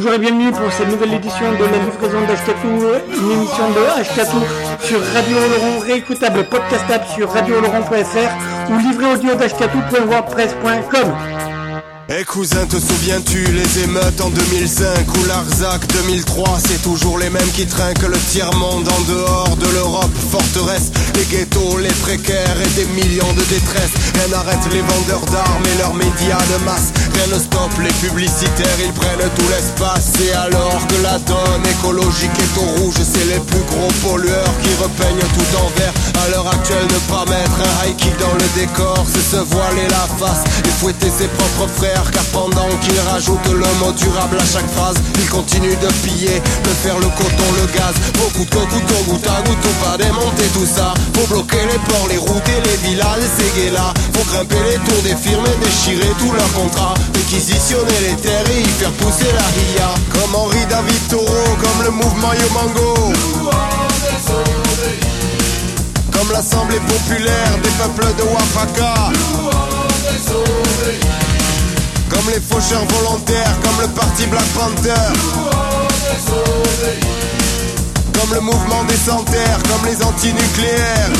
Bonjour et bienvenue pour cette nouvelle édition de la livraison d'Ashkatou, une émission de Ashkatou sur Radio Laurent, réécoutable, podcastable sur radiolaurent.fr ou livré audio d'ashkatou.wordpress.com. Eh cousin, te souviens-tu les émeutes en 2005 ou l'Arzac 2003 C'est toujours les mêmes qui trinquent le tiers-monde en dehors de l'Europe? Forteresse, les ghettos, les précaires et des millions de détresse Rien n'arrête les vendeurs d'armes et leurs médias de masse. Rien ne stoppe les publicitaires, ils prennent tout l'espace. Et alors que la donne écologique est au rouge C'est les plus gros pollueurs qui repeignent tout en vert. À l'heure actuelle, ne pas mettre un high kick dans le décor C'est se voiler la face et fouetter ses propres frères car pendant qu'il rajoute le mot durable à chaque phrase Il continue de piller, de faire le coton, le gaz. Beaucoup de couteau, goutte à goutte, pas démonter tout ça. Faut bloquer les ports, les routes et les et ces là Faut grimper les tours des firmes et déchirer tous leurs contrats. Réquisitionner les terres et y faire pousser la ria. Comme Henri David Toro, comme le mouvement Yomango comme l'Assemblée populaire des peuples de Wafaka comme les faucheurs volontaires, comme le parti Black Panther. Comme le mouvement des santaires, comme les antinucléaires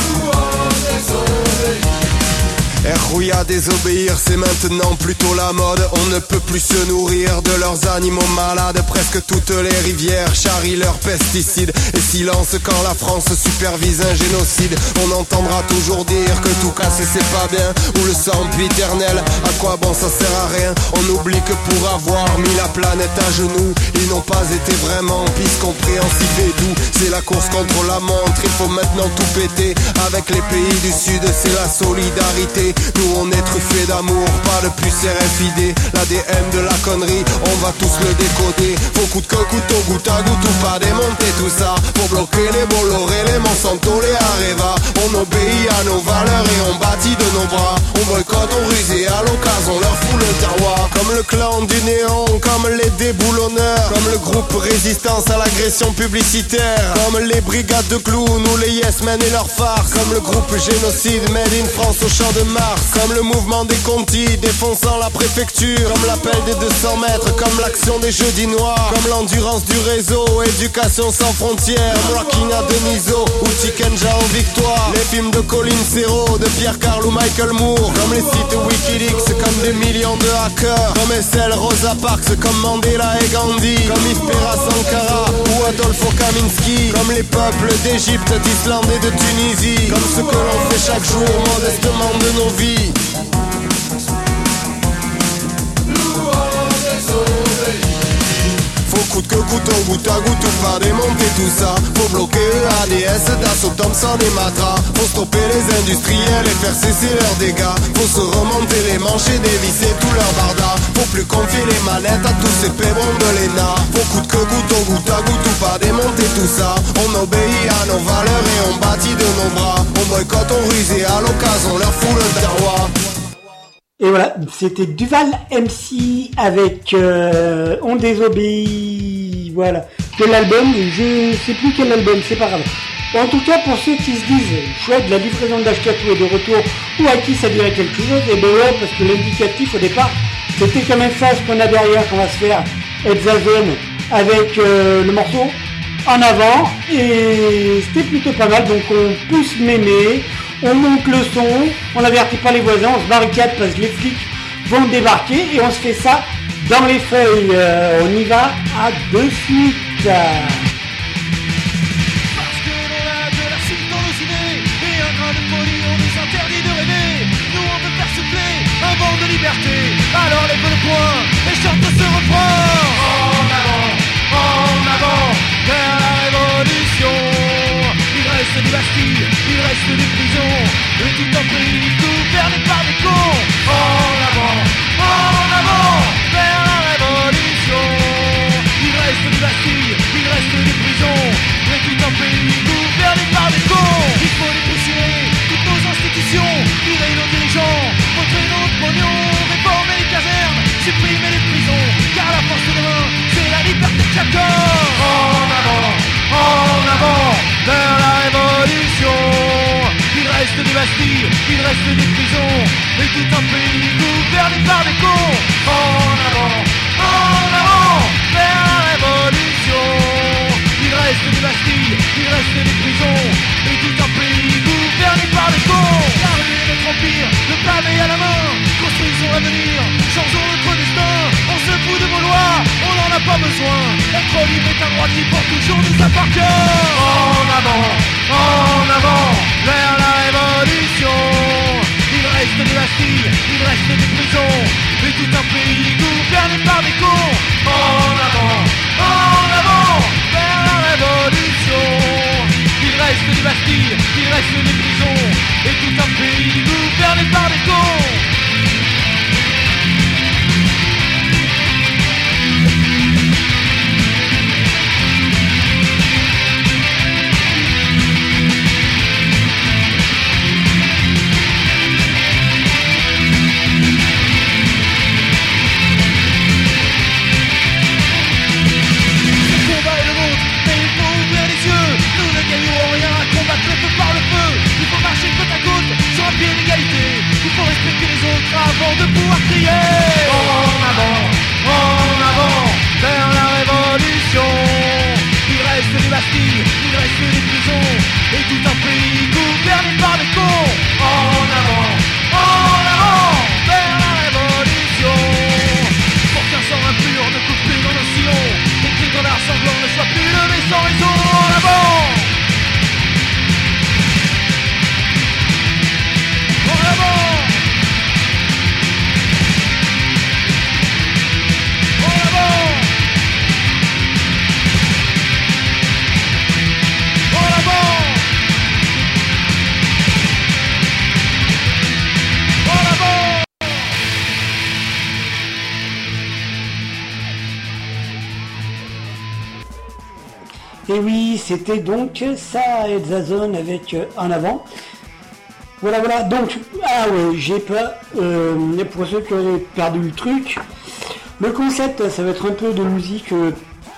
Rouya désobéir, c'est maintenant plutôt la mode. On ne peut plus se nourrir de leurs animaux malades. Presque toutes les rivières charrient leurs pesticides. Et silence quand la France supervise un génocide. On entendra toujours dire que tout casser c'est pas bien. Ou le sang éternel, à quoi bon ça sert à rien. On oublie que pour avoir mis la planète à genoux, ils n'ont pas été vraiment pis compréhensifs et doux. C'est la course contre la montre, il faut maintenant tout péter. Avec les pays du Sud, c'est la solidarité. Nous on est truffés d'amour, pas de plus RFID L'ADN de la connerie, on va tous le décoder. Faut coup de couteau, goutte à goutte ou pas démonter tout ça. Pour bloquer les Bolloré, les Monsanto, les Areva. On obéit à nos valeurs et on bâtit de nos bras. On boycotte, on ruse et à l'occasion on leur fout le terroir. Comme le clan du néant, comme les déboulonneurs. Comme le groupe résistance à l'agression publicitaire. Comme les brigades de clowns ou les yes men et leurs farces. Comme le groupe génocide made in France au champ de Mars comme le mouvement des Conti défonçant la préfecture Comme l'appel des 200 mètres Comme l'action des jeudis noirs Comme l'endurance du réseau Éducation sans frontières Rocking à Deniso Ou Tikenja en victoire Les films de Colin Serrault De Pierre Carl ou Michael Moore Comme les sites Wikileaks Comme des millions de hackers Comme SL Rosa Parks Comme Mandela et Gandhi Comme Ispera Sankara Ou Adolfo Kaminski Comme les peuples d'Égypte, d'Islande et de Tunisie Comme ce que l'on fait chaque jour modestement de nos vies que coûte au goutte à goutte ou pas démonter tout ça. Faut bloquer EADS, Dassault, Thompson et Matra Faut stopper les industriels et faire cesser leurs dégâts. Faut se remonter les manches et dévisser tout leur barda Faut plus confier les manettes à tous ces pébrons de l'ENA. Faut coûte que coûte au goutte à goutte ou pas démonter tout ça. On obéit à nos valeurs et on bâtit de nos bras. On boycotte, on ruse et à l'occasion on leur fout le terroir. Et voilà, c'était Duval MC avec euh, On désobéit, voilà, de l'album, je sais plus quel album, c'est pas grave. En tout cas, pour ceux qui se disent, chouette, la livraison d'Ashkatou est de retour, ou à qui ça dirait quelque chose, et ben ouais, parce que l'indicatif au départ, c'était quand même ça ce qu'on a derrière, qu'on va se faire, Edzazen, avec euh, le morceau en avant, et c'était plutôt pas mal, donc on pousse mémé, on monte le son, on n'avertit pas les voisins, on se barricade parce que les flics vont débarquer et on se fait ça dans les feuilles. Euh, on y va à de suite. Parce que l'on a de la suite dans nos idées Et un grain de folie, on nous interdit de rêver Nous on veut faire souffler un vent de liberté Alors lève le poing et chante ce refrain En avant, en avant, révolution reste des Bastilles, il reste des prisons. Et tout un pays gouverné par des cons. En avant, en avant, vers la révolution. Il reste des Bastilles, il reste des prisons. Et tout un pays gouverné par des cons. Il faut dépoussiérer toutes nos institutions Virer nos dirigeants, montrer notre pognon Réformer les casernes, supprimer les prisons. Car la force de demain, c'est la liberté de chacun. En avant, en avant, vers il reste des Bastilles, il reste des prisons, et tout un pays gouverné par des cons. En avant, en avant, vers la révolution. Il reste des Bastilles, il reste des prisons, et tout un pays gouverné par les cons. Car notre empire, le pavé à la main, construisons l'avenir, changeons notre destin. On se fout de vos lois, on n'en a pas besoin. Être libre est un droit qui pour toujours nous appartient. En avant, en avant, vers la révolution. Il reste des Bastilles, il reste des prisons, et tout un pays gouverné par des cons. En avant, en avant, il reste des Bastilles, il reste des prisons. Et tout un pays gouverné par des cons Respecter les autres avant de pouvoir crier c'était donc ça et Zazone avec euh, En avant. Voilà, voilà. Donc, ah ouais, j'ai pas. Euh, pour ceux qui auraient perdu le truc, le concept, ça va être un peu de musique euh,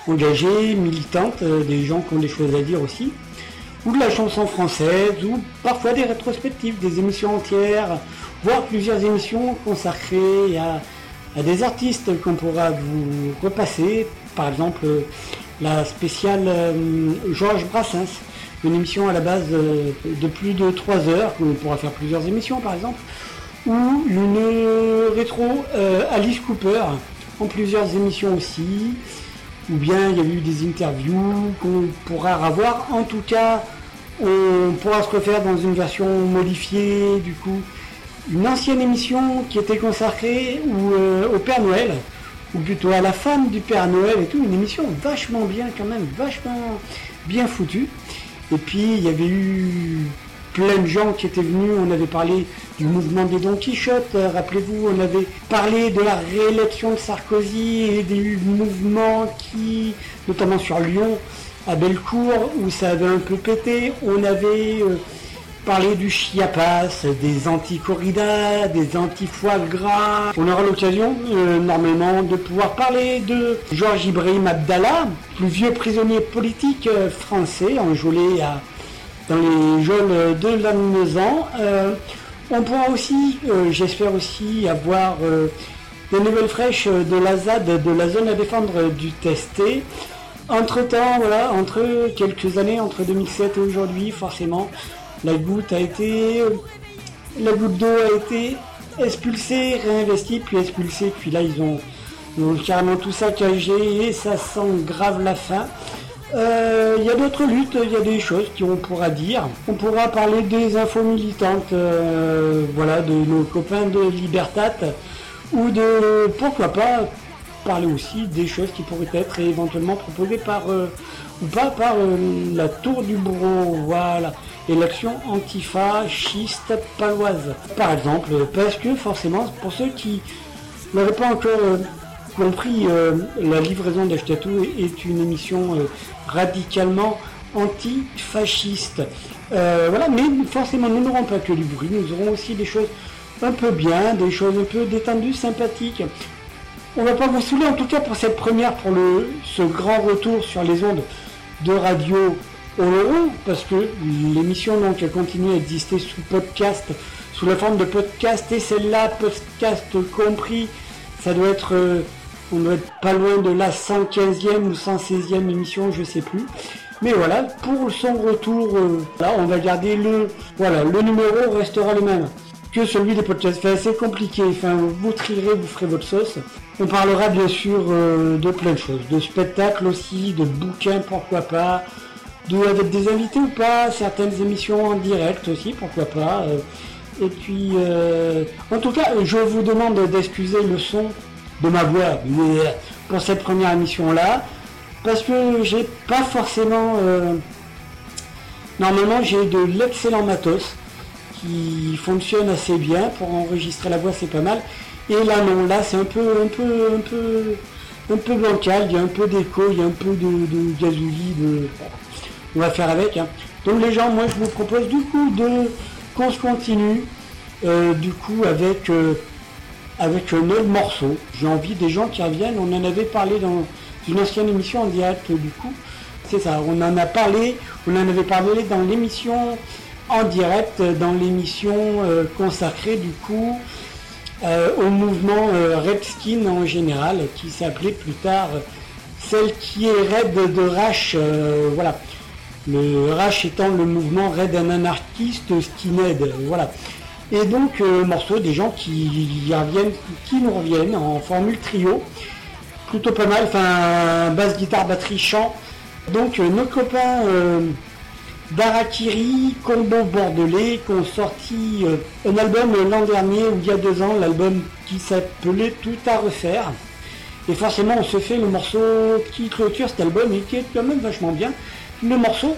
engagée, militante, des gens qui ont des choses à dire aussi, ou de la chanson française, ou parfois des rétrospectives, des émissions entières, voire plusieurs émissions consacrées à, à des artistes qu'on pourra vous repasser. Par exemple, la spéciale euh, Georges Brassens, une émission à la base euh, de plus de 3 heures, on pourra faire plusieurs émissions par exemple, ou une rétro euh, Alice Cooper, en plusieurs émissions aussi, ou bien il y a eu des interviews qu'on pourra revoir. En tout cas, on pourra se refaire dans une version modifiée, du coup, une ancienne émission qui était consacrée au Père Noël, ou plutôt à la femme du Père Noël et tout, une émission vachement bien quand même, vachement bien foutue. Et puis il y avait eu plein de gens qui étaient venus, on avait parlé du mouvement des Don Quichotte, rappelez-vous, on avait parlé de la réélection de Sarkozy et des mouvements qui, notamment sur Lyon, à Bellecour, où ça avait un peu pété, on avait... Euh, parler du chiapas, des anti-corridas, des anti-foie gras. On aura l'occasion euh, normalement de pouvoir parler de Georges Ibrahim Abdallah, plus vieux prisonnier politique euh, français, enjolé à, dans les geôles de Lannemezan. Euh, on pourra aussi, j'espère aussi, avoir des nouvelles fraîches de la ZAD, de la zone à défendre du testé. Entre temps, voilà, entre quelques années, entre 2007 et aujourd'hui, forcément, la goutte d'eau a été expulsée, réinvestie, puis expulsée, puis là ils ont, carrément tout saccagé et ça sent grave la fin. Euh, il y a d'autres luttes, il y a des choses qu'on pourra dire. On pourra parler des infos militantes, euh, voilà, de nos copains de Libertat, ou de pourquoi pas parler aussi des choses qui pourraient être éventuellement proposées par euh, ou pas par la tour du voilà et l'action antifasciste paloise. Par exemple, parce que forcément, pour ceux qui n'auraient pas encore euh, compris, euh, la livraison d'Achetatou est une émission euh, radicalement antifasciste. voilà, mais forcément, nous n'aurons pas que du bruit, nous aurons aussi des choses un peu bien, des choses un peu détendues, sympathiques. On va pas vous saouler en tout cas pour cette première, pour le, ce grand retour sur les ondes de radio Parce que l'émission donc a continué à exister sous podcast, sous la forme de podcast, et celle-là, podcast compris, ça doit être, euh, on doit être pas loin de la 115e ou 116e émission, je sais plus. Mais voilà, pour son retour, euh, là, on va garder le, voilà, le numéro restera le même que celui des podcasts. c'est assez compliqué, enfin, vous trierez, vous ferez votre sauce. On parlera bien sûr euh, de plein de choses, de spectacles aussi, de bouquins pourquoi pas, avec des invités ou pas, certaines émissions en direct aussi pourquoi pas. euh. et puis euh, en tout cas je vous demande d'excuser le son de ma voix mais pour cette première émission là parce que j'ai pas forcément euh, normalement j'ai de l'excellent matos qui fonctionne assez bien pour enregistrer la voix c'est pas mal et là non là c'est un peu un peu un peu un peu bancal il y a un peu d'écho il y a un peu de, de de on va faire avec hein. donc les gens moi je vous propose du coup de qu'on se continue euh, du coup avec euh, avec un autre morceau. J'ai envie des gens qui reviennent. On en avait parlé dans une ancienne émission en direct du coup. C'est ça. On en a parlé. On en avait parlé dans l'émission en direct dans l'émission euh, consacrée du coup euh, au mouvement Redskin en général, qui s'appelait plus tard celle qui est Red de Rash, euh, voilà. Le Rash étant le mouvement Red un anarchiste skinhead, voilà. Et donc euh, morceau des gens qui reviennent, qui nous reviennent en formule trio, plutôt pas mal, enfin basse guitare, batterie, chant. Donc euh, nos copains euh, d'Arakiri, Combo Bordelais, qui ont sorti euh, un album euh, l'an dernier ou il y a deux ans, l'album qui s'appelait Tout à refaire. Et forcément, on se fait le morceau qui clôture cet album et qui est quand même vachement bien. Le morceau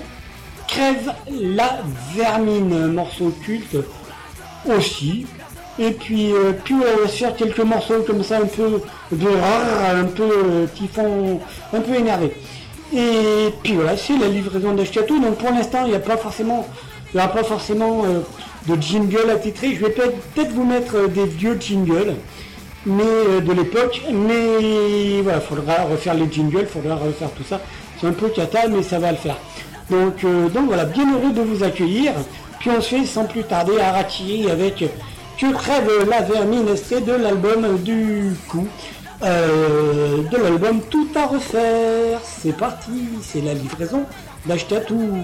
Crève la vermine, morceau culte aussi. Et puis, euh, puis se faire quelques morceaux comme ça un peu de rare, un peu euh, qui font un peu énervé. Et puis voilà, c'est la livraison d'Ashkatou. Donc pour l'instant, il n'y a pas forcément, il y aura pas forcément euh, de jingle à titrer. Je vais peut-être peut-être vous mettre euh, des vieux jingles, mais euh, de l'époque. Mais voilà, faudra refaire les jingles, faudra refaire tout ça. C'est un peu cata, mais ça va le faire. Donc, euh, donc voilà, bien heureux de vous accueillir. Puis on se fait sans plus tarder Harakiri avec Que crève la vermine, de l'album du coup. euh, de l'album Tout à refaire. C'est parti, c'est la livraison d'Ashkatou.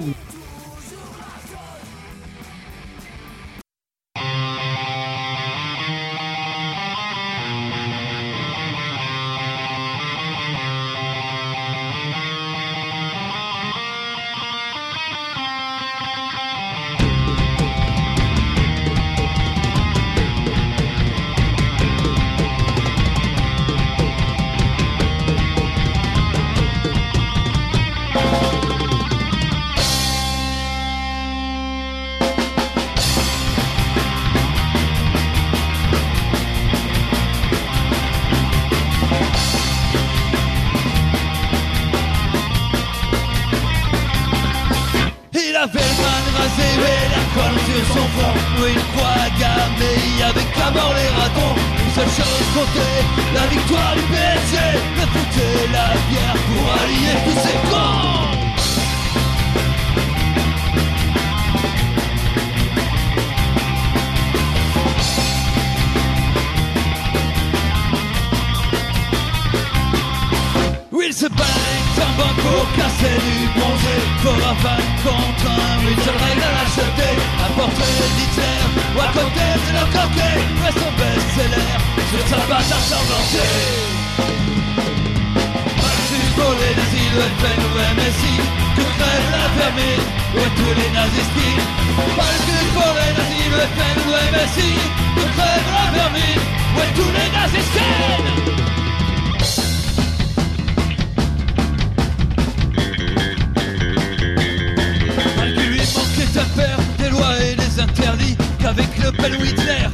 Maxus pour les nazis, le FN ou MSI Que crève la famille, ouais tous les nazis manquait à faire des lois et des interdits Qu'avec le bel Hitler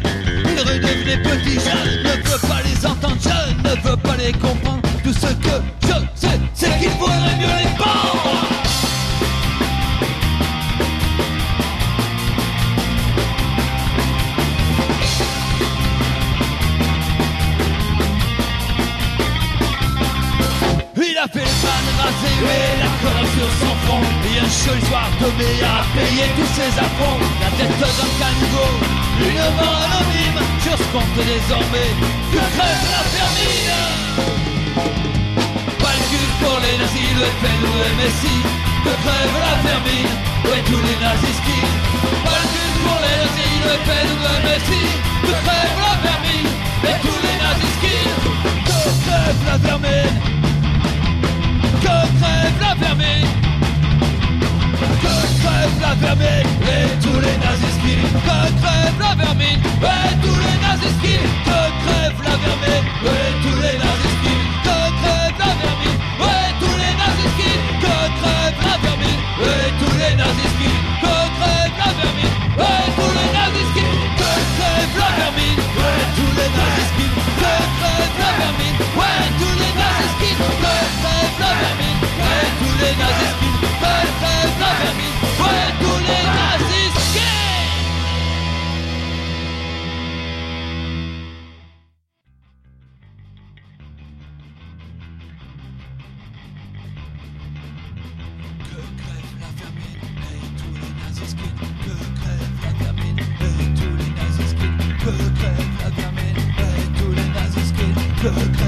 Il redevenait petit Je ne veux pas les entendre Je ne veux pas les comprendre. Tout ce que je sais C'est qu'il faudrait la colère sur son front. Et un joli soir tombé a payé tous ses affronts. La tête d'un caniveau, une mort anonyme Sur ce compte désormais que crève la vermine Pas le cul pour les nazis, le FN ou le Messi Que crève la vermine, ouais tous les nazis skis Pas le cul pour les nazis, le FN ou le Messi Que crève la vermine, et tous les nazis skis crève la vermine Que crève la vermine Que crève la vermine Et tous les nazis qui Que crève la vermine Et tous les nazis qui Que crève la vermine Et tous les nazis qui Que crève la vermine Et tous les nazis qui Que crève la vermine Et tous les nazis qui Que crève la vermine Et tous les nazis qui Que crève la vermine Et tous les nazis qui Que crève la vermine les Que crève la tous les nazis Que crève la tous les nazis Que crève la tous les nazis Que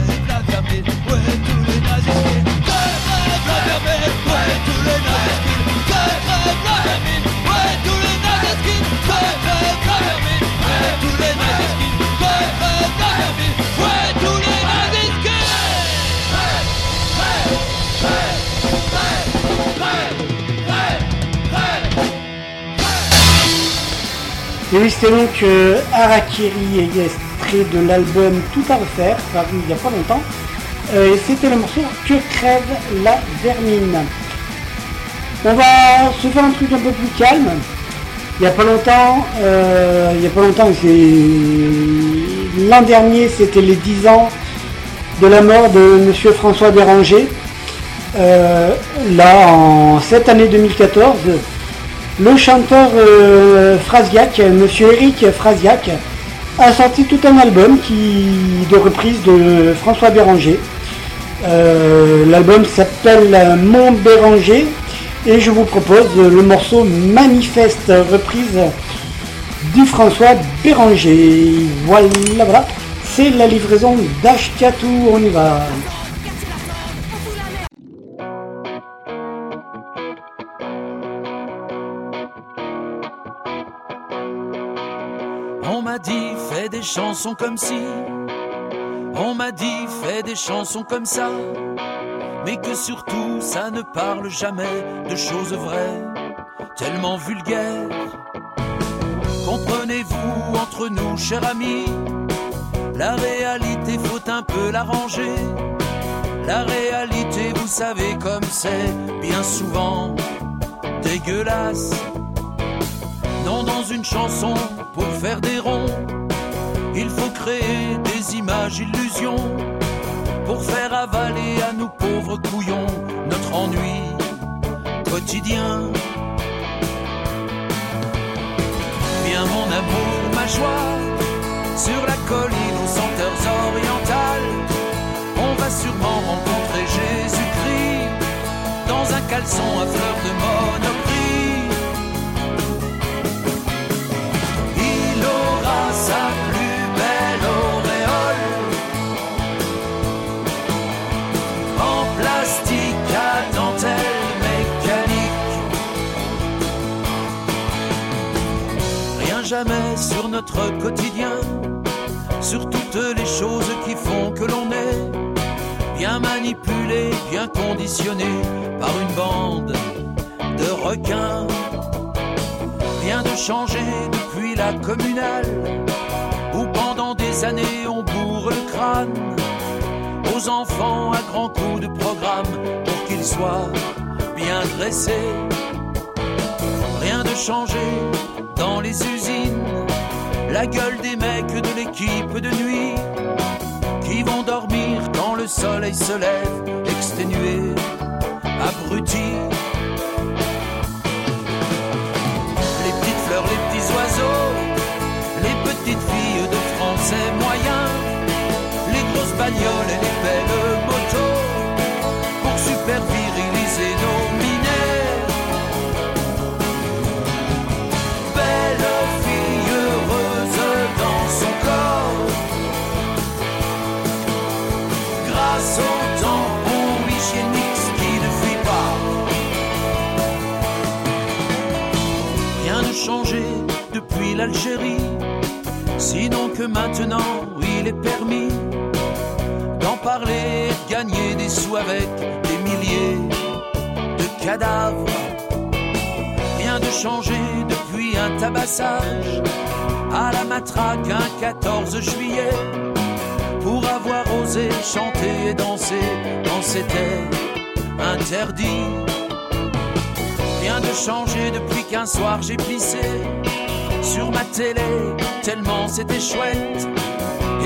c'était donc euh, Harakiri, extrait de l'album Tout à refaire, paru il n'y a pas longtemps. Euh, et c'était le morceau Que crève la vermine. On va se faire un truc un peu plus calme. Il n'y a pas longtemps, euh, il y a pas longtemps, c'est l'an dernier, c'était les 10 ans de la mort de Monsieur François Béranger. Euh, là, en cette année 2014, le chanteur euh, Frasiac, Monsieur Eric Frasiac, a sorti tout un album qui, de reprise de François Béranger. Euh, L'album s'appelle Mon Béranger et je vous propose le morceau Manifeste, reprise du François Béranger. Voilà, voilà. C'est la livraison d'Ashkatou, on y va. Chansons comme si. On m'a dit fais des chansons comme ça. Mais que surtout ça ne parle jamais de choses vraies. Tellement vulgaires. Comprenez-vous entre nous cher ami La réalité faut un peu l'arranger La réalité vous savez comme c'est bien souvent dégueulasse. Non dans une chanson pour faire des ronds. Il faut créer des images, illusions pour faire avaler à nous pauvres couillons notre ennui quotidien. Viens mon amour, ma joie, sur la colline aux senteurs orientales. On va sûrement rencontrer Jésus-Christ dans un caleçon à fleurs de monoprix. Sur notre quotidien, sur toutes les choses qui font que l'on est bien manipulé, bien conditionné par une bande de requins. Rien de changé depuis la communale, où pendant des années on bourre le crâne aux enfants à grands coups de programme pour qu'ils soient bien dressés. Rien de changé dans les usines, la gueule des mecs de l'équipe de nuit qui vont dormir quand le soleil se lève, exténués, abrutis. Les petites fleurs, les petits oiseaux, les petites filles de français moyens, les grosses bagnoles et les belles l'Algérie, sinon que maintenant il est permis d'en parler gagner des sous avec des milliers de cadavres. Rien de changé depuis un tabassage à la matraque un 14 juillet pour avoir osé chanter et danser quand c'était interdit. Rien de changé depuis qu'un soir j'ai pissé sur ma télé, tellement c'était chouette.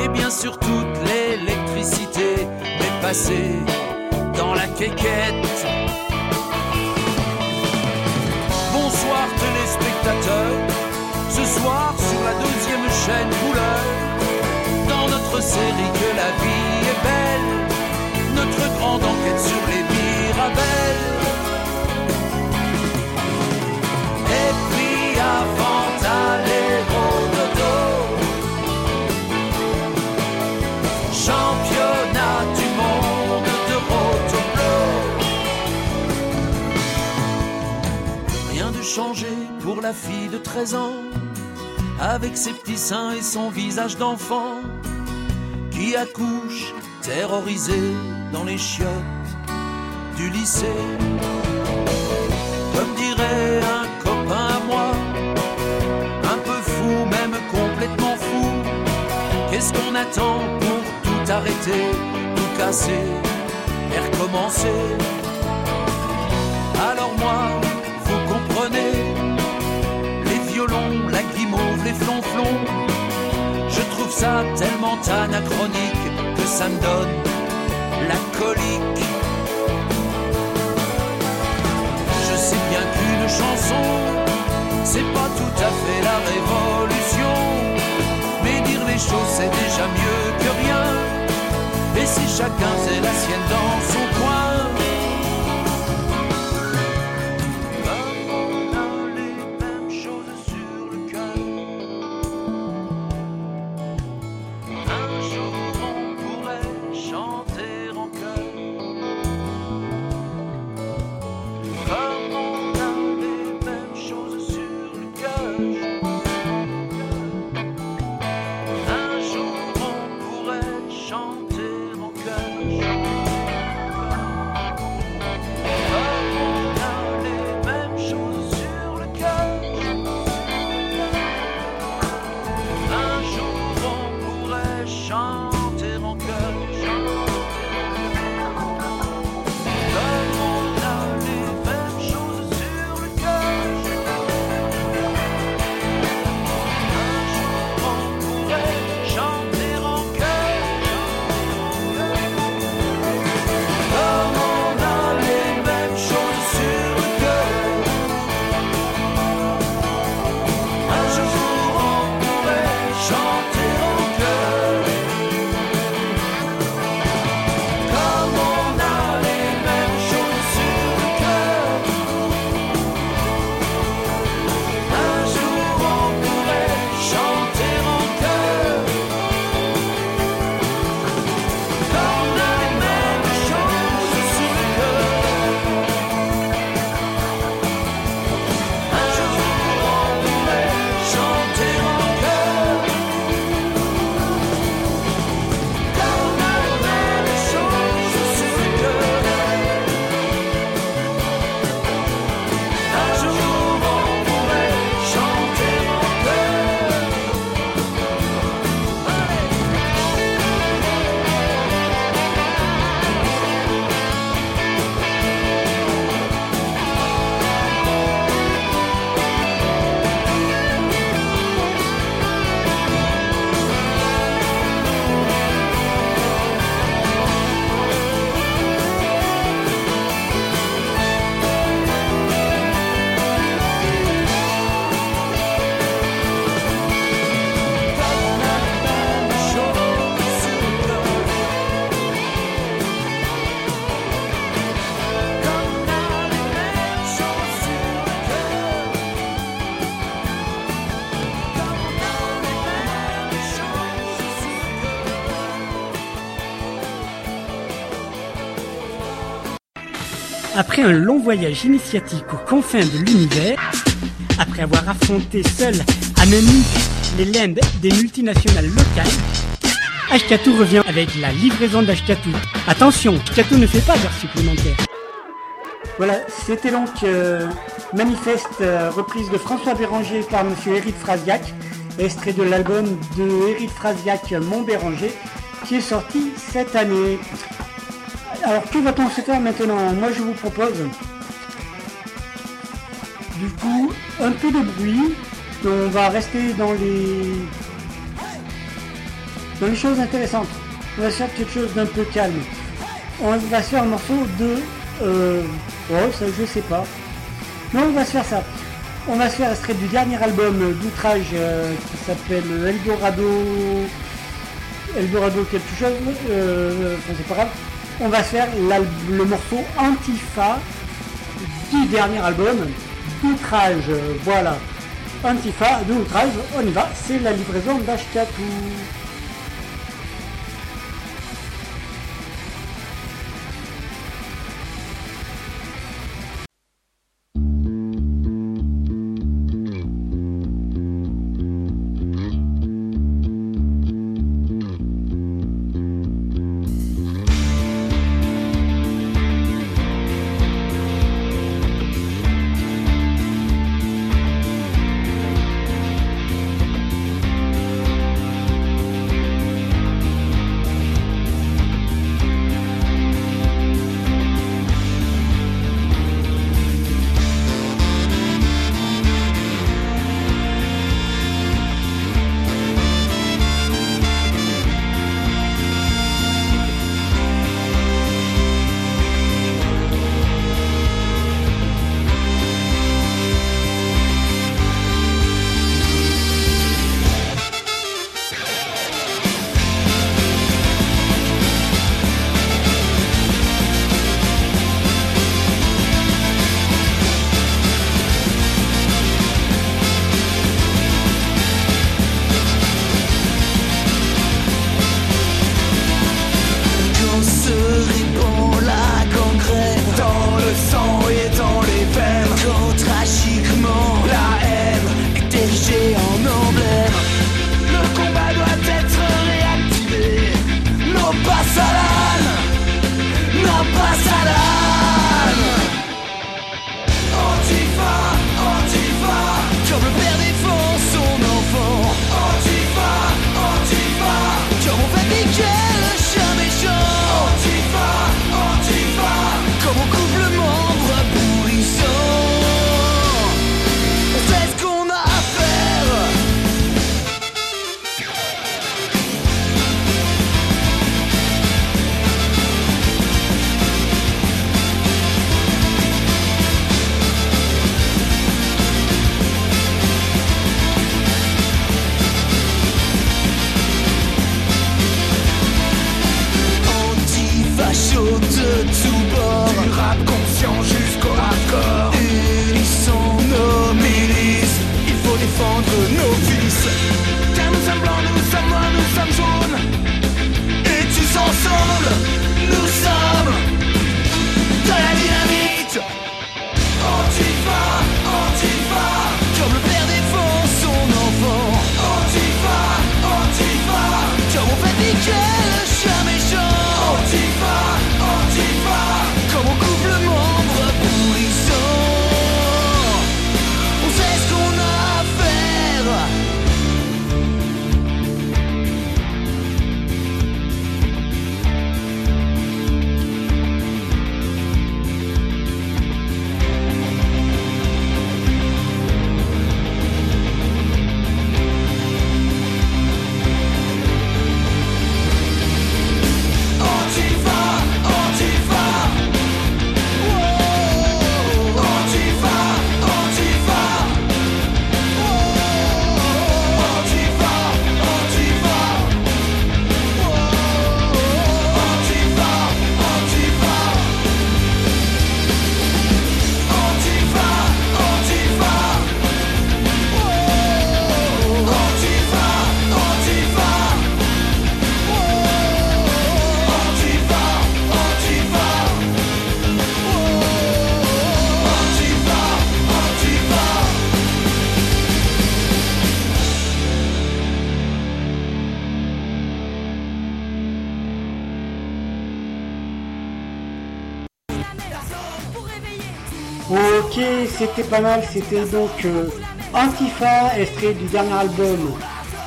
Et bien sûr toute l'électricité m'est passée dans la quéquette. Bonsoir téléspectateurs, ce soir sur la deuxième chaîne couleur, dans notre série que la vie est belle, notre grande enquête sur les mirabelles. Changé pour la fille de 13 ans, avec ses petits seins et son visage d'enfant, qui accouche terrorisé dans les chiottes du lycée. Comme dirait un copain à moi, un peu fou, même complètement fou. Qu'est-ce qu'on attend pour tout arrêter, tout casser et recommencer je trouve ça tellement anachronique que ça me donne la colique. Je sais bien qu'une chanson, c'est pas tout à fait la révolution. Un long voyage initiatique aux confins de l'univers, après avoir affronté seul à Munich les lendes des multinationales locales, Ashkatou revient avec la livraison d'Ashkatou. Attention, Ashkatou ne fait pas d'heures supplémentaires. Voilà, c'était donc euh, Manifeste, euh, reprise de François Béranger par Monsieur Eric Frasiac, extrait de l'album de Eric Frasiac, Mon Béranger, qui est sorti cette année. Alors, que va-t-on se faire maintenant Moi, je vous propose, du coup, un peu de bruit. On va rester dans les dans les choses intéressantes. On va se faire quelque chose d'un peu calme. On va se faire un morceau de... Euh, oh, ça je sais pas. Non, on va se faire ça. On va se faire extrait du dernier album d'outrage euh, qui s'appelle Eldorado... Eldorado quelque chose. Euh, c'est pas grave. On va faire le morceau Antifa du dernier album d'outrage. Voilà. Antifa de outrage, on y va, c'est la livraison d'Ashkatou. Ok, c'était pas mal, c'était donc euh, Antifa, extrait du dernier album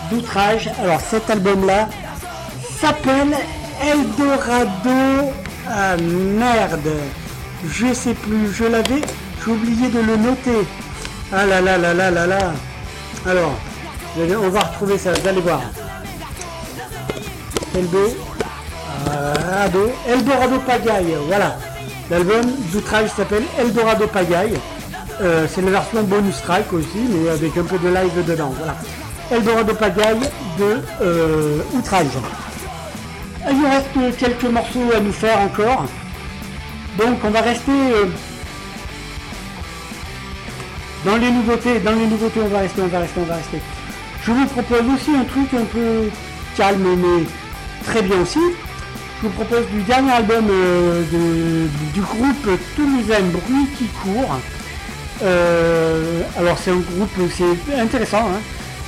d'Outrage. Alors cet album-là s'appelle Eldorado. Ah merde, je sais plus, je l'avais, j'ai oublié de le noter. Ah là là là là là là. Alors, on va retrouver ça, vous allez voir. Eldorado, Eldorado Pagaille, voilà. L'album d'outrage s'appelle Eldorado Pagaille. Euh, c'est la version bonus track aussi, mais avec un peu de live dedans. Voilà. Eldorado Pagaille de euh, Outrage. Il nous reste quelques morceaux à nous faire encore. Donc on va rester euh, dans les nouveautés. Dans les nouveautés, on va rester, on va rester, on va rester. Je vous propose aussi un truc un peu calme, mais très bien aussi. Je vous propose du dernier album euh, du groupe toulousain Bruit qui court. Euh, alors c'est un groupe, c'est intéressant. Hein.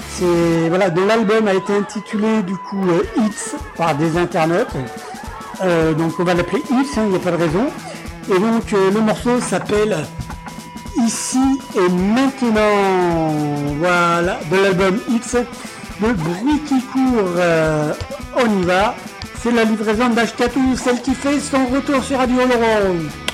C'est voilà, dont l'album a été intitulé du coup euh, Hits par des internautes. donc on va l'appeler Hits, il n'y a pas de raison. Et donc le morceau s'appelle Ici et maintenant. Voilà, de l'album Hits de Bruit qui court. on y va. C'est la livraison d'Ashkatou, celle qui fait son retour sur Radio Laurent.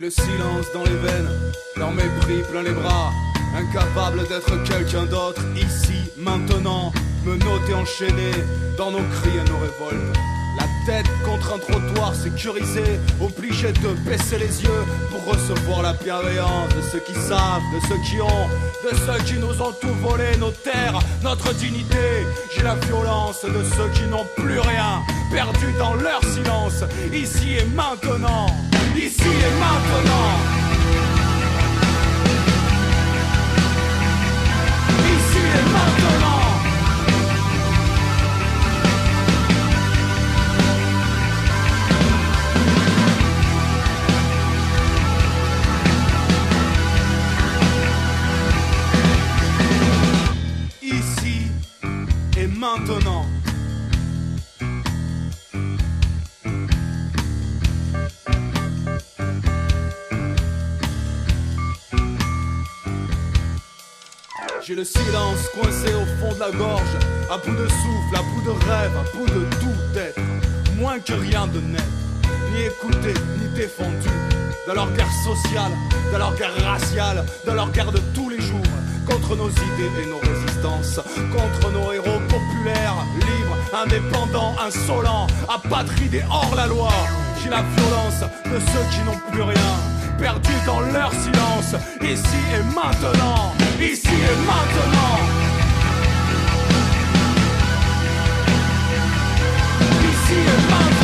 Le silence dans les veines, leur mépris plein les bras, incapable d'être quelqu'un d'autre, ici, maintenant, me noter enchaîné dans nos cris et nos révoltes. La tête contre un trottoir sécurisé, obligé de baisser les yeux pour recevoir la bienveillance de ceux qui savent, de ceux qui ont, de ceux qui nous ont tout volé, nos terres, notre dignité. J'ai la violence de ceux qui n'ont plus rien, perdus dans leur silence, ici et maintenant ici et maintenant. Ici et maintenant. Le silence coincé au fond de la gorge, à bout de souffle, à bout de rêve, à bout de tout être, moins que rien de net, ni écouté, ni défendu, de leur guerre sociale, de leur guerre raciale, de leur guerre de tous les jours, contre nos idées et nos résistances, contre nos héros populaires, libres, indépendants, insolents, apatrides et hors la loi. J'ai la violence de ceux qui n'ont plus rien perdus dans leur silence, ici et maintenant, ici et maintenant. Ici et maintenant.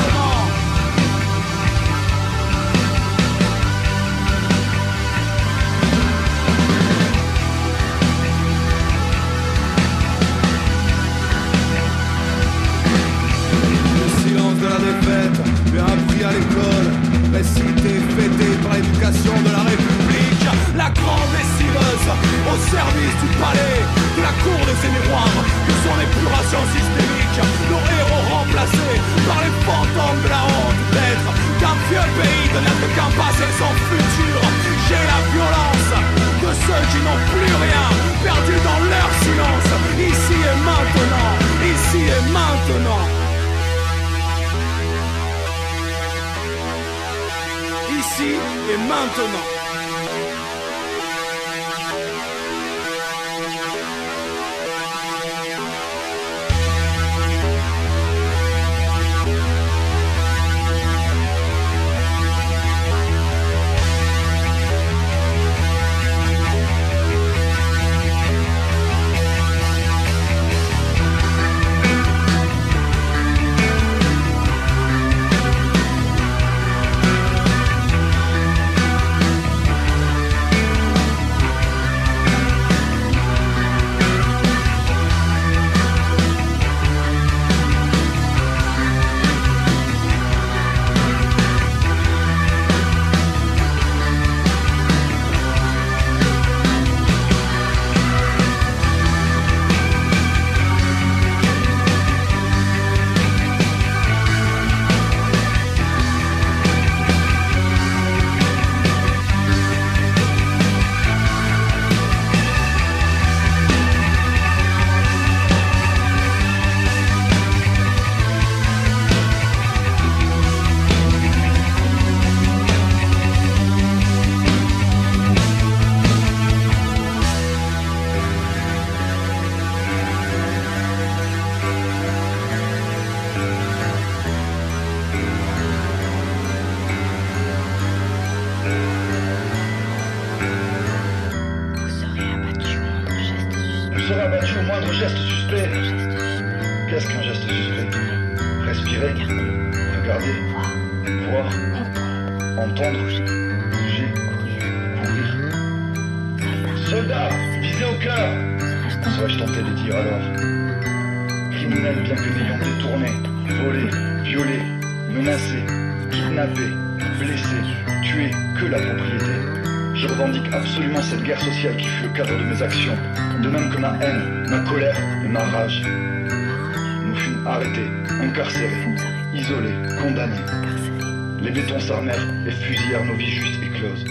Geste suspect. Qu'est-ce qu'un geste suspect? Respirer, regarder, voir, entendre, bouger, courir. Soldat, visez au cœur Serais-je tenté de dire alors? Criminel bien que n'ayant détourné, volé, violé, menacé, kidnappé, blessé, tué que la propriété. Je revendique absolument cette guerre sociale qui fut le cadre de mes actions, de même que ma haine, ma colère et ma rage. Nous fûmes arrêtés, incarcérés, isolés, condamnés. Les bétons s'armèrent et fusillèrent nos vies justes et closes.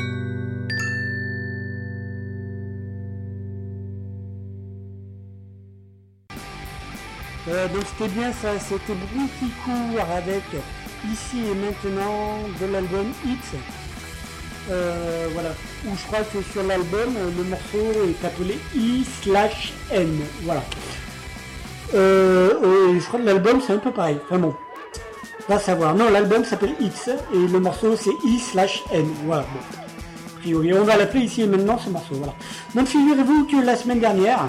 Euh, donc c'était bien ça, c'était Brookie Court avec Ici et Maintenant de l'album Hits. Euh, voilà, où je crois que sur l'album, euh, le morceau est appelé I slash N. Voilà. Euh, je crois que l'album c'est un peu pareil. Enfin bon, va savoir. Non, l'album s'appelle Hits et le morceau c'est I slash N. Voilà. Priori, on va l'appeler ici et maintenant ce morceau. Voilà. Donc figurez-vous que la semaine dernière,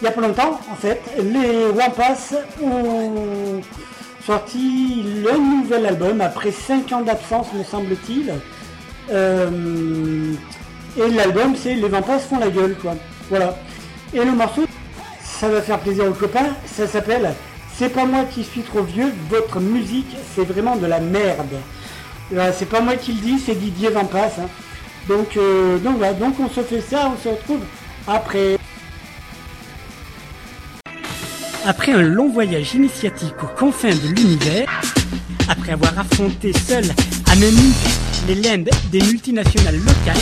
il n'y a pas longtemps, en fait, les Wampas ont sorti le nouvel album après 5 ans d'absence, me semble-t-il. Euh, et l'album, c'est Les Wampas font la gueule, quoi. Voilà. Et le morceau, ça va faire plaisir aux copains, ça s'appelle C'est pas moi qui suis trop vieux, votre musique, c'est vraiment de la merde. Voilà, c'est pas moi qui le dis, c'est Didier Vampas. hein. Donc, euh, donc voilà, donc on se fait ça, on se retrouve après. Après un long voyage initiatique aux confins de l'univers, après avoir affronté seul Memphis les limbes des multinationales locales,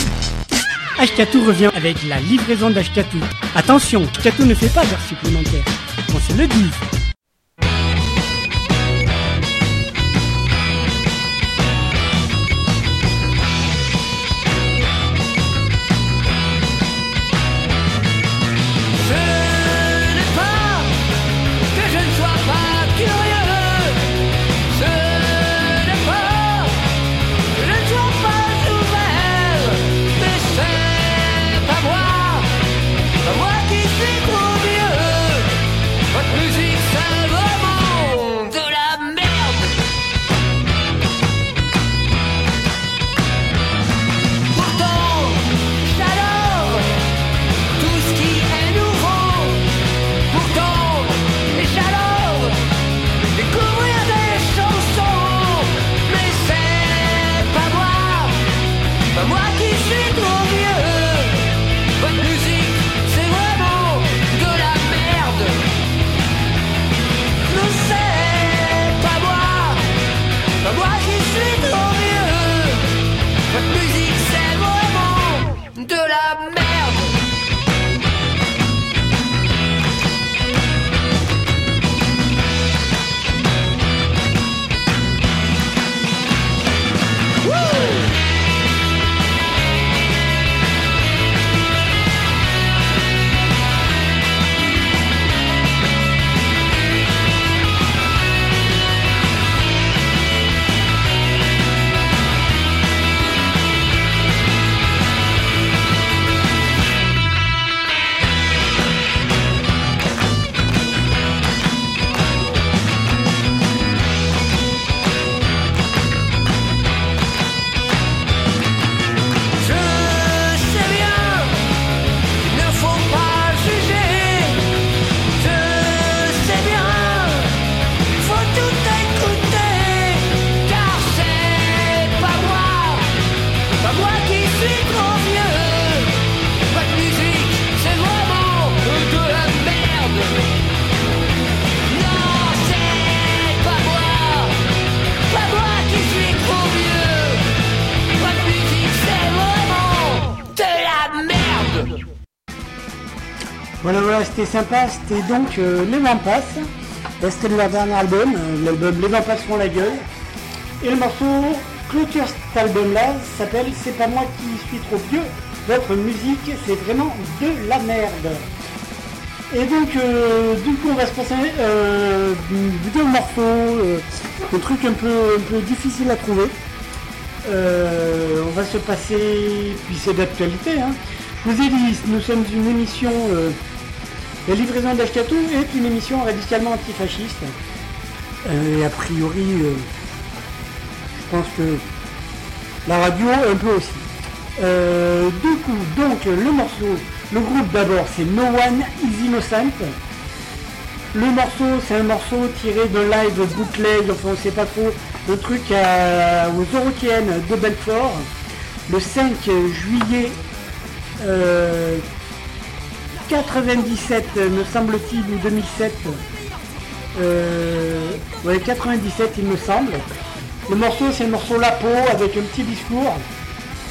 Ashkatu revient avec la livraison d'Ashkatu. Attention, Ashkatu ne fait pas d'heures supplémentaires. On se le dit. C'était sympa. C'était donc euh, Les Wampas. Là, C'était de leur dernier album, euh, l'album Les Wampas font la gueule. Et le morceau clôture cet album-là s'appelle C'est pas moi qui suis trop vieux. Votre musique, c'est vraiment de la merde. Et donc, euh, du coup, on va se passer euh, deux morceaux, euh, un truc un peu, un peu difficile à trouver. Euh, on va se passer, puis c'est d'actualité. Hein. Je vous ai dit, nous sommes une émission euh, La livraison d'Ashkatou est une émission radicalement antifasciste. Euh, et a priori, euh, je pense que la radio un peu aussi. Euh, du coup, donc le morceau, le groupe d'abord c'est No One Is Innocent. Le morceau, c'est un morceau tiré d'un live bootleg, enfin on sait pas trop, le truc aux Eurotiennes de Belfort, le 5 juillet 97, me semble-t-il, ou 2007. Euh, ouais, 97, il me semble. Le morceau, c'est le morceau La peau avec un petit discours.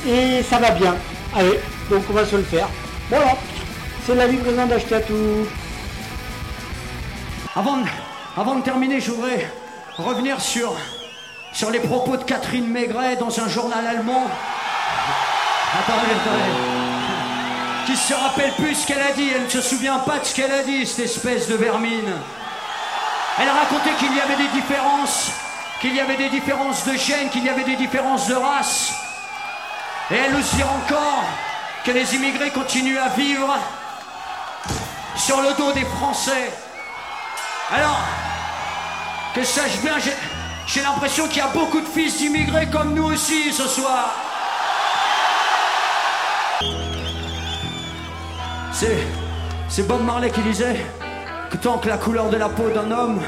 Et ça va bien. Allez, donc on va se le faire. Voilà, c'est la livraison d'acheter à tout. Avant de, avant de terminer, je voudrais revenir sur, sur les propos de Catherine Maigret dans un journal allemand. Attendez. Qui se rappelle plus ce qu'elle a dit, elle ne se souvient pas de ce qu'elle a dit, cette espèce de vermine. Elle a raconté qu'il y avait des différences, qu'il y avait des différences de gènes, qu'il y avait des différences de race. Et elle nous dit encore que les immigrés continuent à vivre sur le dos des Français. Alors, que sache bien, j'ai l'impression qu'il y a beaucoup de fils d'immigrés comme nous aussi ce soir. C'est, Bob Marley qui disait que tant que la couleur de la peau d'un homme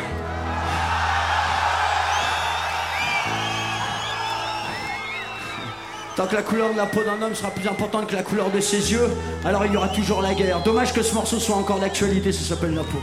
Tant que la couleur de la peau d'un homme sera plus importante que la couleur de ses yeux, alors il y aura toujours la guerre. Dommage que ce morceau soit encore d'actualité, ça s'appelle La peau.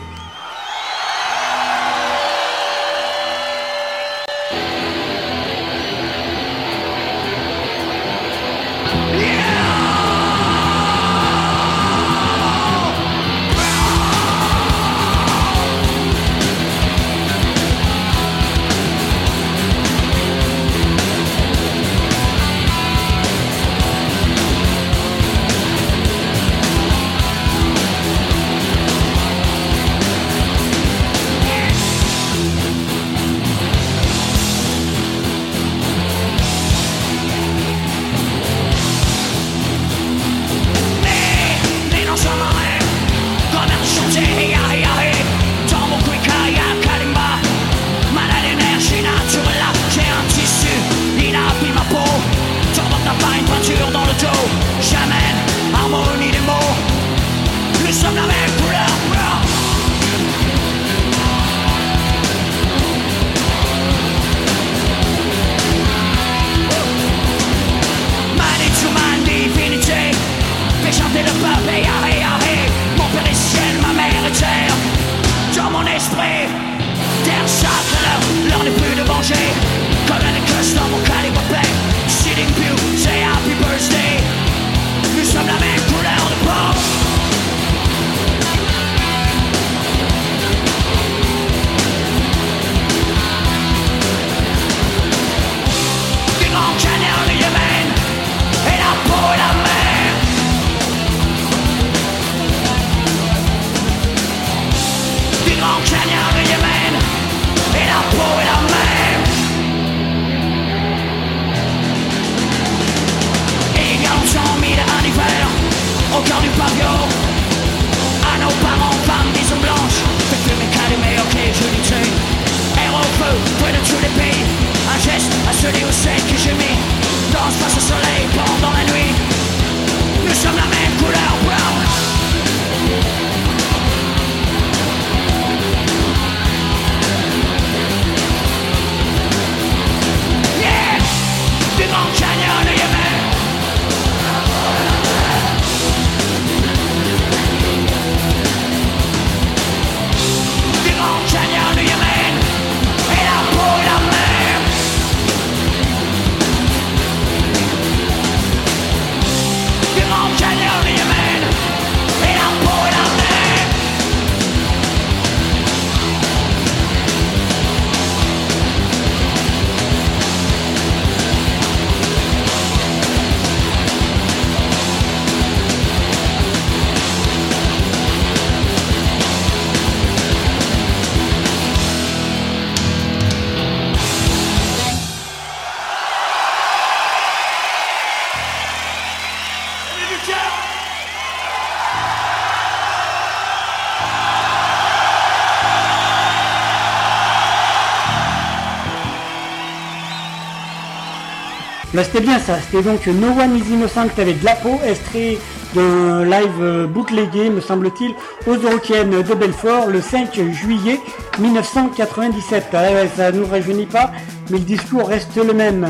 Là c'était bien ça, c'était donc No One is Innocent avec de la peau, extrait d'un live euh, bootlegué, me semble-t-il, aux Eurocaines de Belfort le 5 juillet 1997. Ah ça ne nous rajeunit pas, mais le discours reste le même,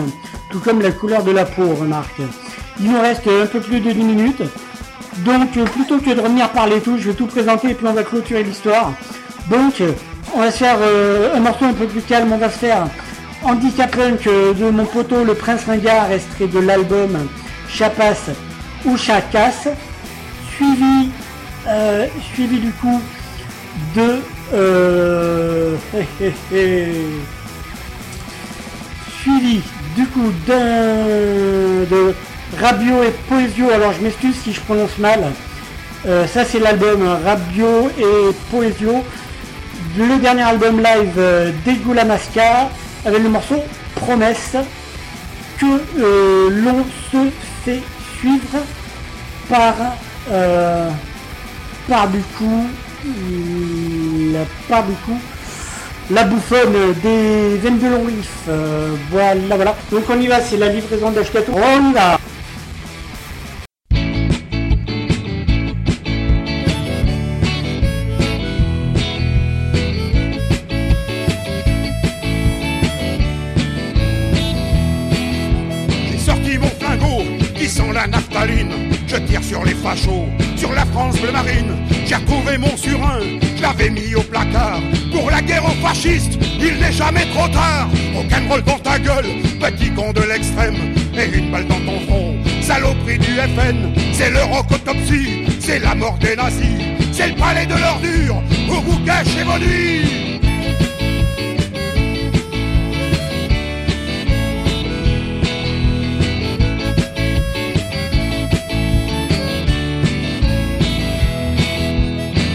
tout comme la couleur de la peau, remarque. Il nous reste un peu plus de 10 minutes, donc euh, plutôt que de revenir parler tout, je vais tout présenter et puis on va clôturer l'histoire. Donc euh, on va se faire un morceau un peu plus calme, on va se faire Handicap Punk de mon poteau le Prince Ringard, extrait de l'album Chapas ou Chacasse, suivi, euh, suivi du coup de euh, suivi du coup d'un de Rabio et Poesio. Alors je m'excuse si je prononce mal. Euh, ça c'est l'album Rabio et Poesio. Le dernier album live euh, d'Egula Masca avec le morceau Promesse que euh, l'on se fait suivre par euh, par du coup par du coup la bouffonne des veines de long riff. Euh, voilà voilà. Donc on y va, c'est la livraison d'Ashkatou. On y va jamais trop tard. Rock'n'roll dans ta gueule, petit con de l'extrême. Et une balle dans ton front, saloperie du FN. C'est le rock-autopsie, c'est la mort des nazis. C'est le palais de l'ordure, où vous cachez vos nuits.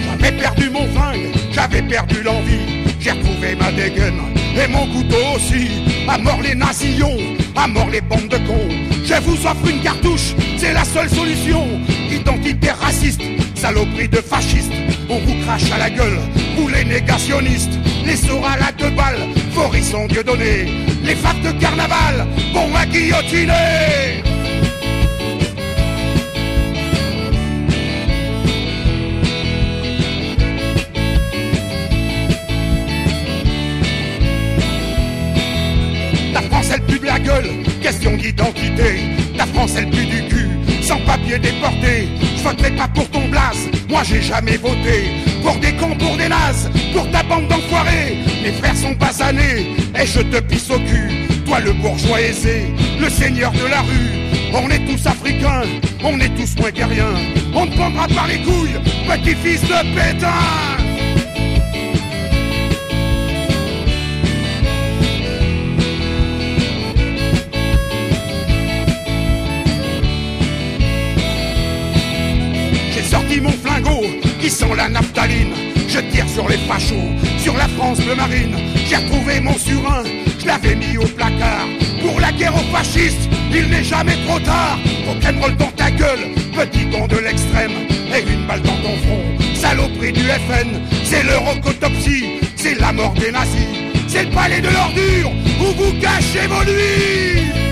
J'avais perdu mon flingue, j'avais perdu l'envie. J'ai retrouvé ma dégaine et mon couteau aussi. À mort les nazillons, à mort les bandes de cons. Je vous offre une cartouche, c'est la seule solution. Identité raciste, saloperie de fascistes. On vous crache à la gueule, vous les négationnistes. Les sorales à deux balles, Forisson Dieu donné. Les facs de carnaval, vont à guillotiner. Question d'identité. La France elle pue du cul, sans papier déporté. Je voterai pas pour ton blase, moi j'ai jamais voté. Pour des cons, pour des nazes, pour ta bande d'enfoirés. Mes frères sont basanés, et je te pisse au cul. Toi le bourgeois aisé, le seigneur de la rue. On est tous africains, on est tous moins guerriens. On te prendra par les couilles, petit fils de pétain. Qui la naphtaline. Je tire sur les fachos, sur la France bleu marine. J'ai retrouvé mon surin, je l'avais mis au placard. Pour la guerre aux fascistes, il n'est jamais trop tard. Rock'n'roll dans ta gueule, petit con de l'extrême. Et une balle dans ton front, saloperie du FN. C'est le rock'autopsie, c'est la mort des nazis. C'est le palais de l'ordure où vous cachez vos nuits.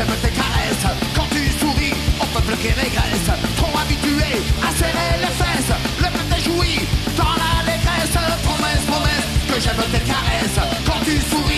J'aime tes caresses quand tu souris au peuple qui régresse. Trop habitué à serrer les fesses, le peuple jouit dans la l'allégresse. Promesse, promesse que j'aime tes caresses quand tu souris.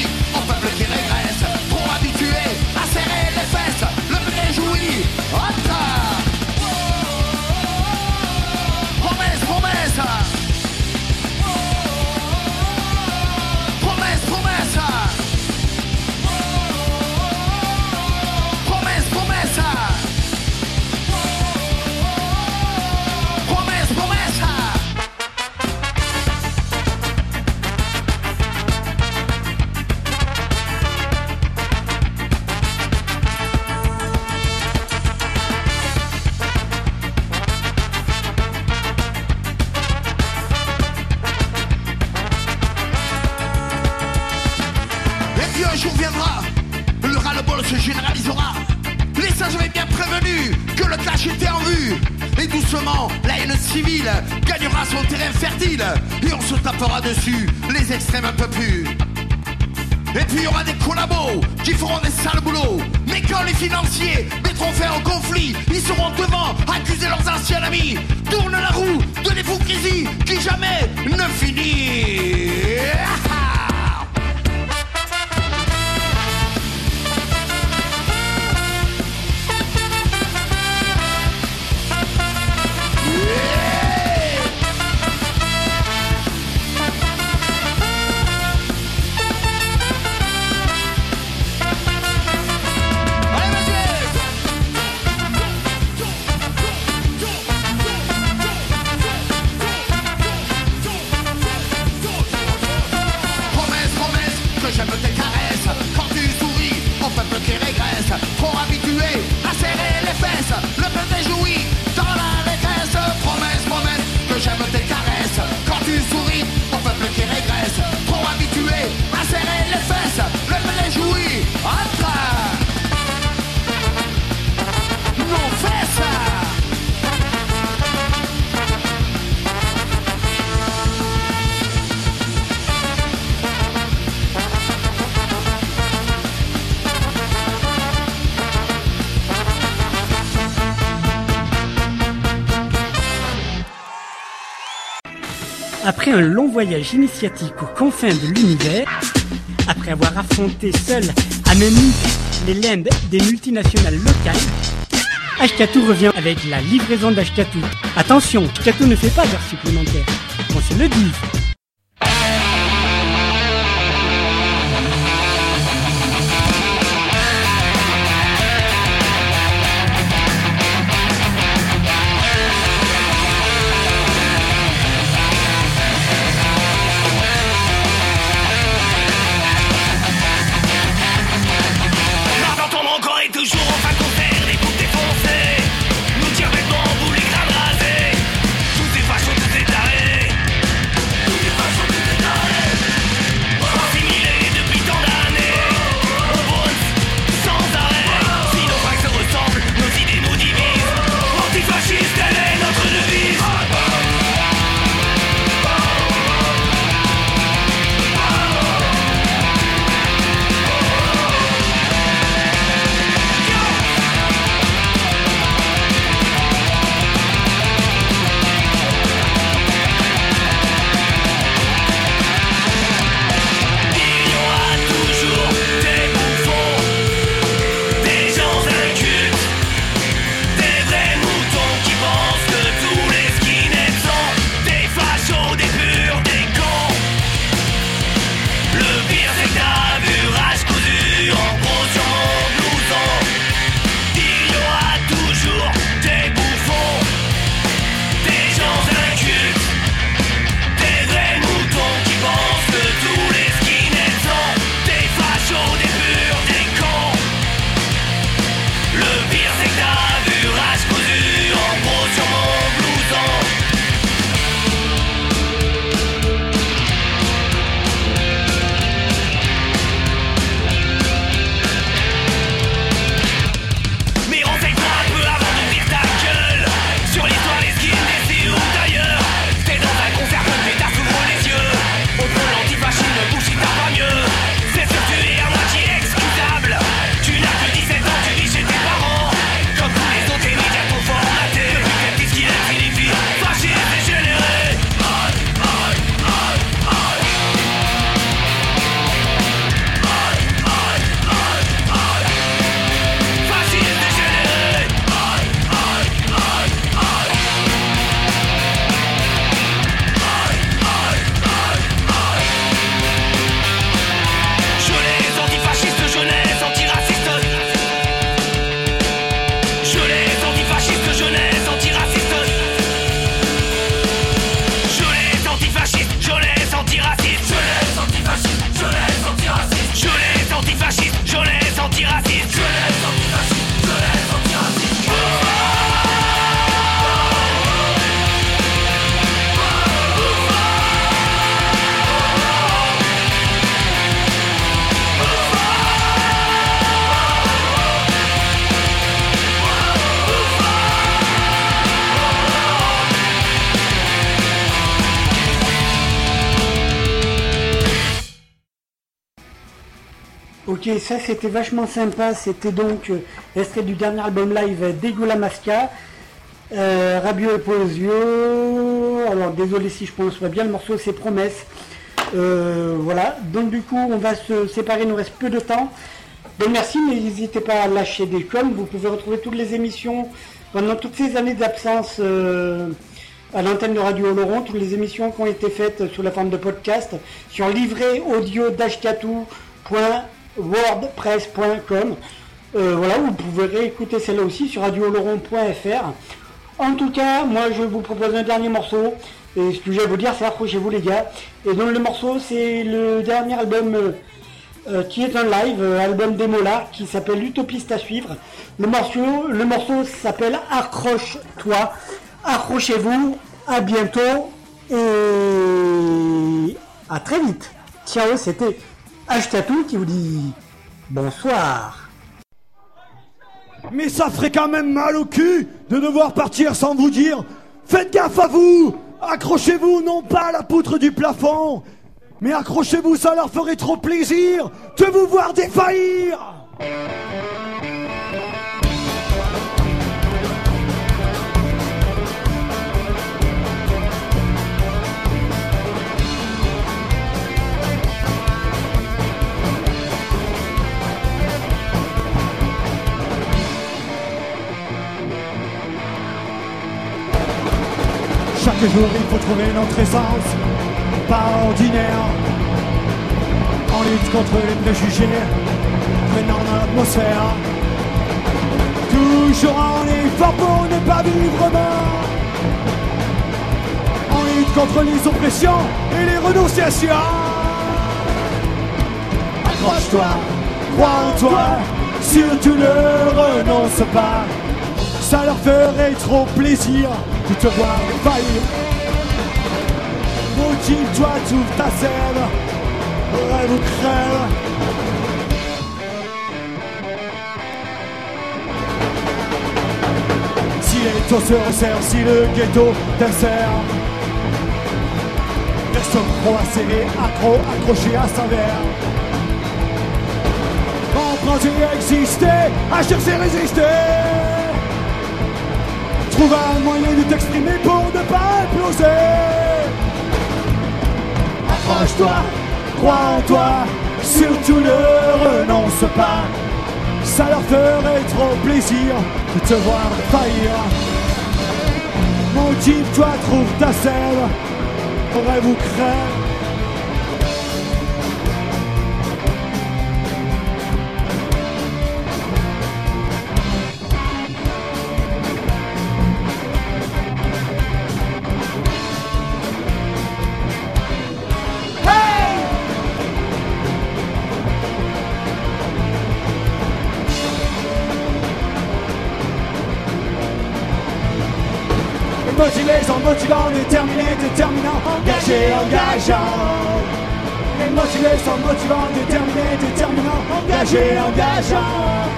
un long voyage initiatique aux confins de l'univers, après avoir affronté seul, à même les limbes des multinationales locales, Ashkatou revient avec la livraison d'Ashkatou. Attention, Ashkatou ne fait pas d'heures supplémentaires. On se le dit. Ok, ça c'était vachement sympa. C'était donc euh, extrait du dernier album live d'Egula Masca. Euh, Rabio et Posio. Alors désolé si je prononce pas bien le morceau, c'est Promesse. Euh, voilà, donc du coup on va se séparer, il nous reste peu de temps. Donc merci, n'hésitez pas à lâcher des coms. Vous pouvez retrouver toutes les émissions pendant toutes ces années d'absence euh, à l'antenne de Radio Oloron, toutes les émissions qui ont été faites sous la forme de podcast sur livret audio wordpress.com. Euh, voilà, vous pouvez réécouter celle-là aussi sur radiooloron.fr. En tout cas, moi je vous propose un dernier morceau. Et ce que j'ai à vous dire, c'est accrochez-vous les gars. Et donc le morceau, c'est le dernier album euh, euh, qui est un live, euh, album démo là, qui s'appelle L'Utopiste à suivre. Le morceau, le morceau s'appelle Accroche-toi. Accrochez-vous, à bientôt et à très vite. Ciao, c'était Ashtatou qui vous dit bonsoir. Mais ça ferait quand même mal au cul de devoir partir sans vous dire Faites gaffe à vous Accrochez-vous non pas à la poutre du plafond, mais accrochez-vous, ça leur ferait trop plaisir de vous voir défaillir Chaque jour, il faut trouver notre essence, pas ordinaire. En lutte contre les préjugés, prenant dans l'atmosphère. Toujours en effort pour ne pas vivre mort. En lutte contre les oppressions et les renonciations. Accroche-toi, crois en toi, surtout ne renonce pas. Ça leur ferait trop plaisir de te voir faillir. Motive-toi, trouve ta scène, rêve ou crève. Taux se resserrent, si le ghetto t'insère, reste trop acéré, accro, accroché à sa verre. Emprunter, exister, à chercher, résister. Trouve un moyen de t'exprimer pour ne pas imploser. Accroche-toi, crois en toi, surtout ne renonce pas. Ça leur ferait trop plaisir de te voir faillir. Motive-toi, trouve ta selle, rêve ou crève. Engagé, engageant.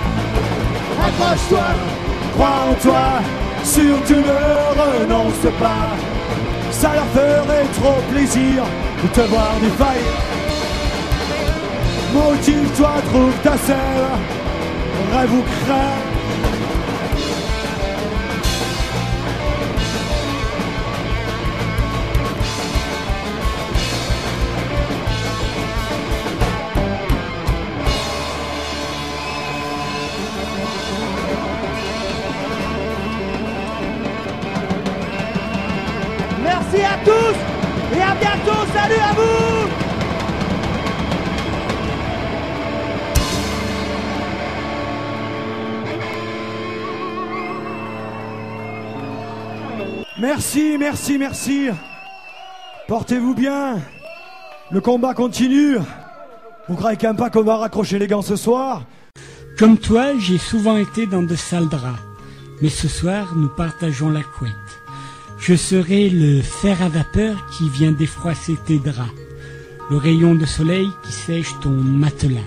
Accroche-toi, crois en toi, surtout ne renonce pas. Ça leur ferait trop plaisir de te voir défaillir. Motive-toi, trouve ta selle, rêve ou crève. À tous et à bientôt. Salut à vous Merci, merci, merci. Portez-vous bien. Le combat continue. Vous croyez même pas qu'on va raccrocher les gants ce soir? Comme toi, j'ai souvent été dans de sales draps. Mais ce soir, nous partageons la couette. Je serai le fer à vapeur qui vient défroisser tes draps. Le rayon de soleil qui sèche ton matelas.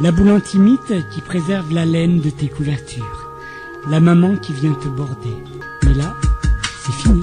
La boule antimite qui préserve la laine de tes couvertures. La maman qui vient te border. Mais là, c'est fini.